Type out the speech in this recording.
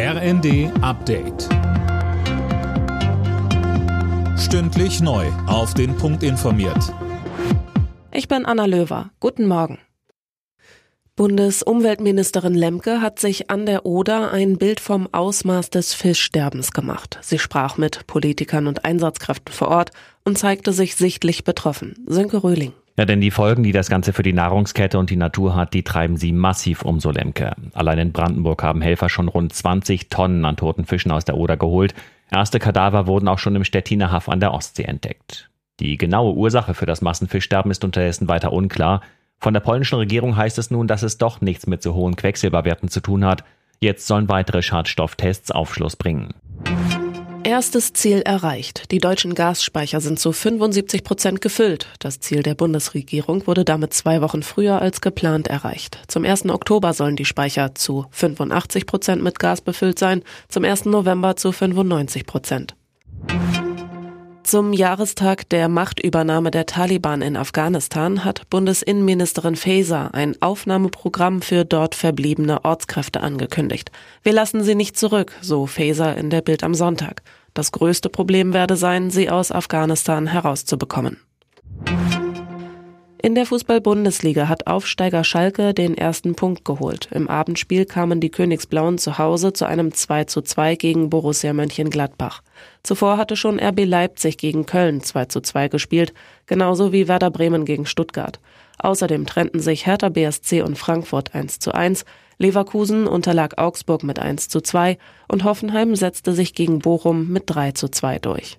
RND Update. Stündlich neu. Auf den Punkt informiert. Ich bin Anna Löwer. Guten Morgen. Bundesumweltministerin Lemke hat sich an der Oder ein Bild vom Ausmaß des Fischsterbens gemacht. Sie sprach mit Politikern und Einsatzkräften vor Ort und zeigte sich sichtlich betroffen. Sönke Röhling. Ja, denn die Folgen, die das Ganze für die Nahrungskette und die Natur hat, die treiben sie massiv um, so Lemke. Allein in Brandenburg haben Helfer schon rund 20 Tonnen an toten Fischen aus der Oder geholt. Erste Kadaver wurden auch schon im Stettiner Haff an der Ostsee entdeckt. Die genaue Ursache für das Massenfischsterben ist unterdessen weiter unklar. Von der polnischen Regierung heißt es nun, dass es doch nichts mit so hohen Quecksilberwerten zu tun hat. Jetzt sollen weitere Schadstofftests Aufschluss bringen. Erstes Ziel erreicht. Die deutschen Gasspeicher sind zu 75 Prozent gefüllt. Das Ziel der Bundesregierung wurde damit zwei Wochen früher als geplant erreicht. Zum 1. Oktober sollen die Speicher zu 85 Prozent mit Gas befüllt sein, zum 1. November zu 95 Prozent. Zum Jahrestag der Machtübernahme der Taliban in Afghanistan hat Bundesinnenministerin Faeser ein Aufnahmeprogramm für dort verbliebene Ortskräfte angekündigt. Wir lassen sie nicht zurück, so Faeser in der Bild am Sonntag. Das größte Problem werde sein, sie aus Afghanistan herauszubekommen. In der Fußball-Bundesliga hat Aufsteiger Schalke den ersten Punkt geholt. Im Abendspiel kamen die Königsblauen zu Hause zu einem 2 zu 2 gegen Borussia Mönchengladbach. Zuvor hatte schon RB Leipzig gegen Köln 2 zu 2 gespielt, genauso wie Werder Bremen gegen Stuttgart. Außerdem trennten sich Hertha BSC und Frankfurt 1 zu 1, Leverkusen unterlag Augsburg mit 1 zu 2 und Hoffenheim setzte sich gegen Bochum mit 3 zu 2 durch.